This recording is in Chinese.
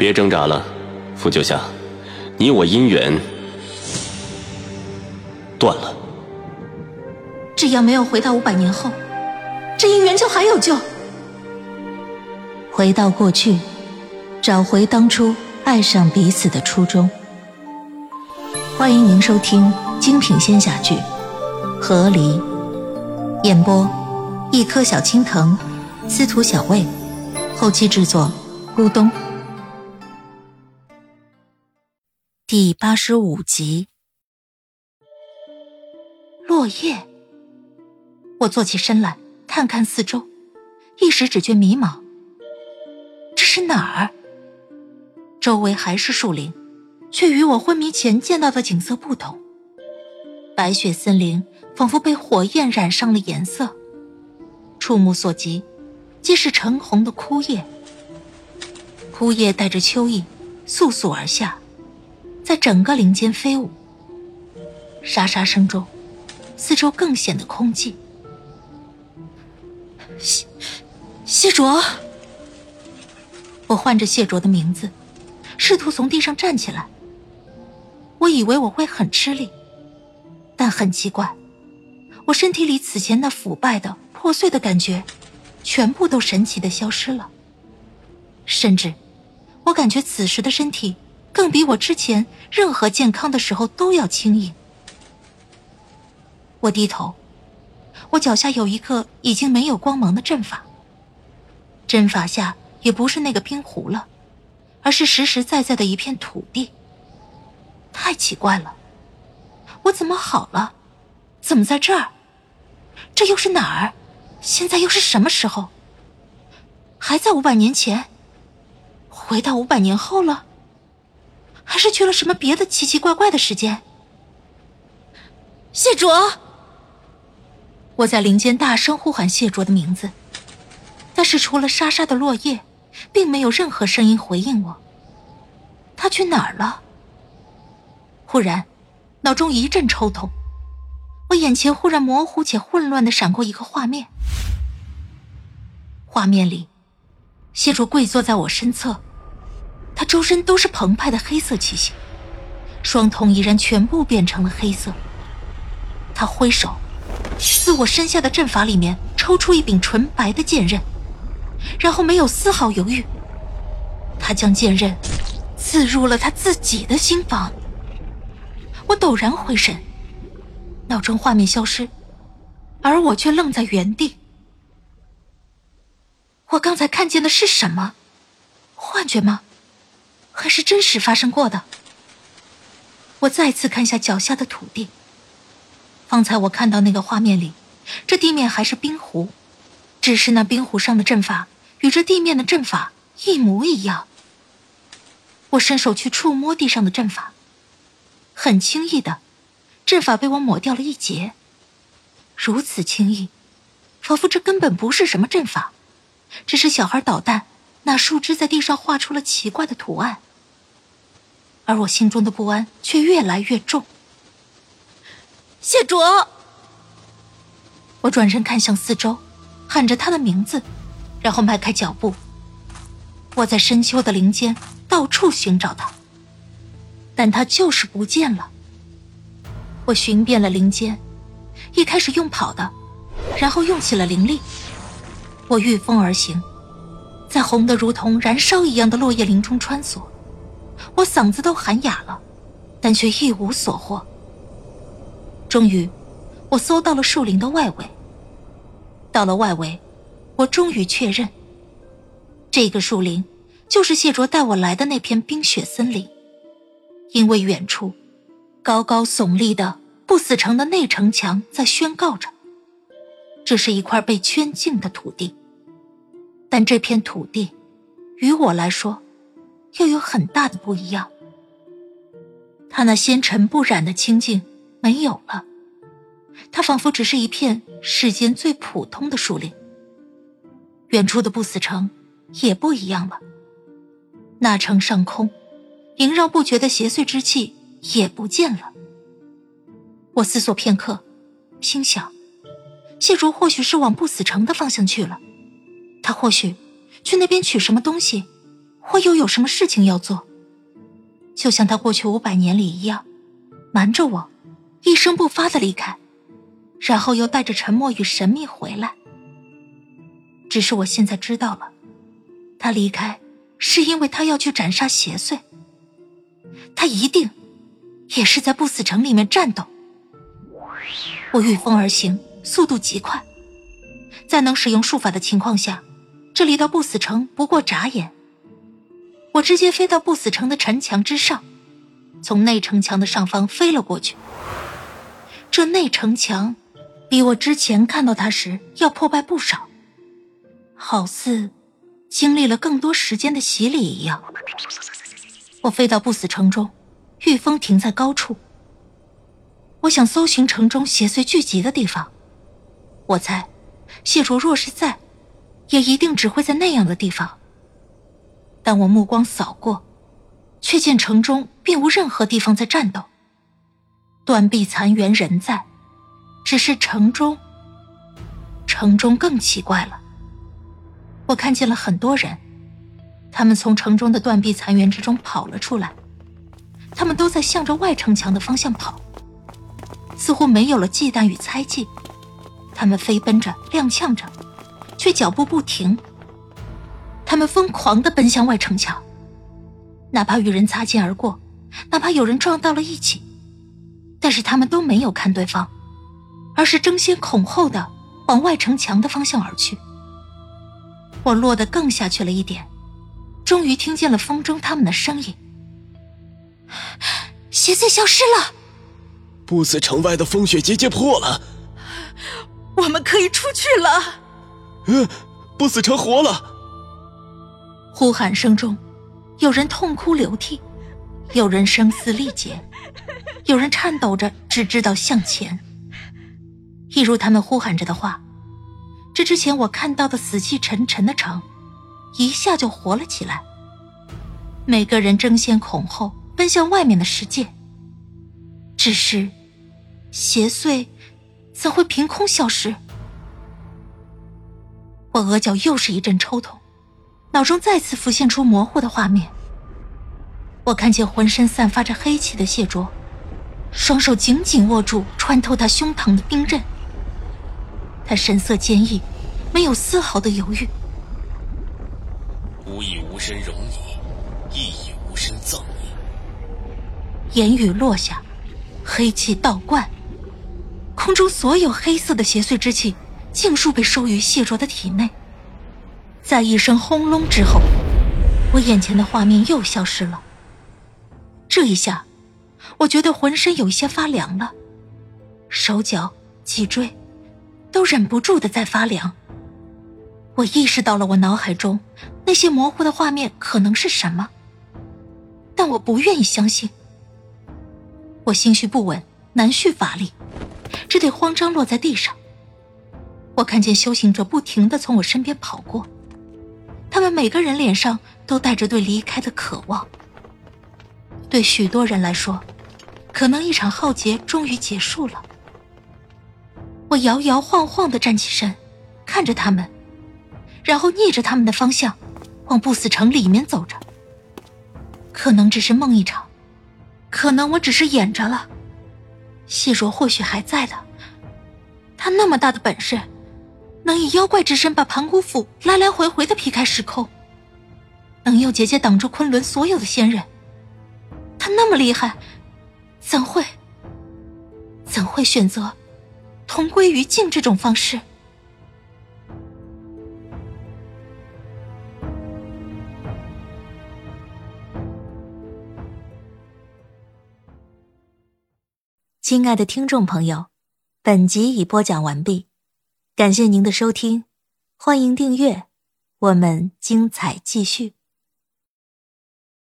别挣扎了，傅九夏，你我姻缘断了。只要没有回到五百年后，这姻缘就还有救。回到过去，找回当初爱上彼此的初衷。欢迎您收听精品仙侠剧《和离》，演播：一颗小青藤，司徒小魏，后期制作：咕咚。第八十五集，落叶。我坐起身来，看看四周，一时只觉迷茫。这是哪儿？周围还是树林，却与我昏迷前见到的景色不同。白雪森林仿佛被火焰染上了颜色，触目所及，皆是橙红的枯叶。枯叶带着秋意，簌簌而下。在整个林间飞舞，沙沙声中，四周更显得空寂。谢谢卓，我唤着谢卓的名字，试图从地上站起来。我以为我会很吃力，但很奇怪，我身体里此前那腐败的、破碎的感觉，全部都神奇的消失了。甚至，我感觉此时的身体。更比我之前任何健康的时候都要轻盈。我低头，我脚下有一个已经没有光芒的阵法。阵法下也不是那个冰湖了，而是实实在在的一片土地。太奇怪了，我怎么好了？怎么在这儿？这又是哪儿？现在又是什么时候？还在五百年前？回到五百年后了？还是去了什么别的奇奇怪怪的时间？谢卓，我在林间大声呼喊谢卓的名字，但是除了沙沙的落叶，并没有任何声音回应我。他去哪儿了？忽然，脑中一阵抽痛，我眼前忽然模糊且混乱的闪过一个画面。画面里，谢卓跪坐在我身侧。他周身都是澎湃的黑色气息，双瞳已然全部变成了黑色。他挥手，自我身下的阵法里面抽出一柄纯白的剑刃，然后没有丝毫犹豫，他将剑刃刺入了他自己的心房。我陡然回神，脑中画面消失，而我却愣在原地。我刚才看见的是什么？幻觉吗？还是真实发生过的。我再次看下脚下的土地。方才我看到那个画面里，这地面还是冰湖，只是那冰湖上的阵法与这地面的阵法一模一样。我伸手去触摸地上的阵法，很轻易的，阵法被我抹掉了一截。如此轻易，仿佛这根本不是什么阵法，只是小孩捣蛋，拿树枝在地上画出了奇怪的图案。而我心中的不安却越来越重。谢卓，我转身看向四周，喊着他的名字，然后迈开脚步。我在深秋的林间到处寻找他，但他就是不见了。我寻遍了林间，一开始用跑的，然后用起了灵力。我御风而行，在红得如同燃烧一样的落叶林中穿梭。我嗓子都喊哑了，但却一无所获。终于，我搜到了树林的外围。到了外围，我终于确认，这个树林就是谢卓带我来的那片冰雪森林。因为远处，高高耸立的不死城的内城墙在宣告着，这是一块被圈禁的土地。但这片土地，于我来说。又有很大的不一样。他那纤尘不染的清净没有了，他仿佛只是一片世间最普通的树林。远处的不死城也不一样了，那城上空萦绕不绝的邪祟之气也不见了。我思索片刻，心想：谢竹或许是往不死城的方向去了，他或许去那边取什么东西。我又有什么事情要做？就像他过去五百年里一样，瞒着我，一声不发的离开，然后又带着沉默与神秘回来。只是我现在知道了，他离开是因为他要去斩杀邪祟。他一定也是在不死城里面战斗。我御风而行，速度极快，在能使用术法的情况下，这里到不死城不过眨眼。我直接飞到不死城的城墙之上，从内城墙的上方飞了过去。这内城墙比我之前看到它时要破败不少，好似经历了更多时间的洗礼一样。我飞到不死城中，御风停在高处。我想搜寻城中邪祟聚集的地方。我猜，谢卓若是在，也一定只会在那样的地方。但我目光扫过，却见城中并无任何地方在战斗。断壁残垣仍在，只是城中，城中更奇怪了。我看见了很多人。他们从城中的断壁残垣之中跑了出来，他们都在向着外城墙的方向跑，似乎没有了忌惮与猜忌。他们飞奔着，踉跄着，却脚步不停。他们疯狂的奔向外城墙，哪怕与人擦肩而过，哪怕有人撞到了一起，但是他们都没有看对方，而是争先恐后的往外城墙的方向而去。我落得更下去了一点。终于听见了风中他们的声音，邪祟消失了，不死城外的风雪结界破了，我们可以出去了。嗯，不死城活了。呼喊声中，有人痛哭流涕，有人声嘶力竭，有人颤抖着只知道向前。一如他们呼喊着的话，这之前我看到的死气沉沉的城。一下就活了起来。每个人争先恐后奔向外面的世界。只是，邪祟怎会凭空消失？我额角又是一阵抽痛，脑中再次浮现出模糊的画面。我看见浑身散发着黑气的谢卓，双手紧紧握住穿透他胸膛的冰刃。他神色坚毅，没有丝毫的犹豫。吾以无身容你，亦以无身葬你。言语落下，黑气倒灌，空中所有黑色的邪祟之气尽数被收于谢卓的体内。在一声轰隆之后，我眼前的画面又消失了。这一下，我觉得浑身有一些发凉了，手脚、脊椎都忍不住的在发凉。我意识到了，我脑海中那些模糊的画面可能是什么，但我不愿意相信。我心绪不稳，难蓄法力，只得慌张落在地上。我看见修行者不停的从我身边跑过，他们每个人脸上都带着对离开的渴望。对许多人来说，可能一场浩劫终于结束了。我摇摇晃晃的站起身，看着他们。然后逆着他们的方向，往不死城里面走着。可能只是梦一场，可能我只是演着了。谢若或许还在的，他那么大的本事，能以妖怪之身把盘古斧来来回回的劈开时空，能用结界挡住昆仑所有的仙人。他那么厉害，怎会怎会选择同归于尽这种方式？亲爱的听众朋友，本集已播讲完毕，感谢您的收听，欢迎订阅，我们精彩继续。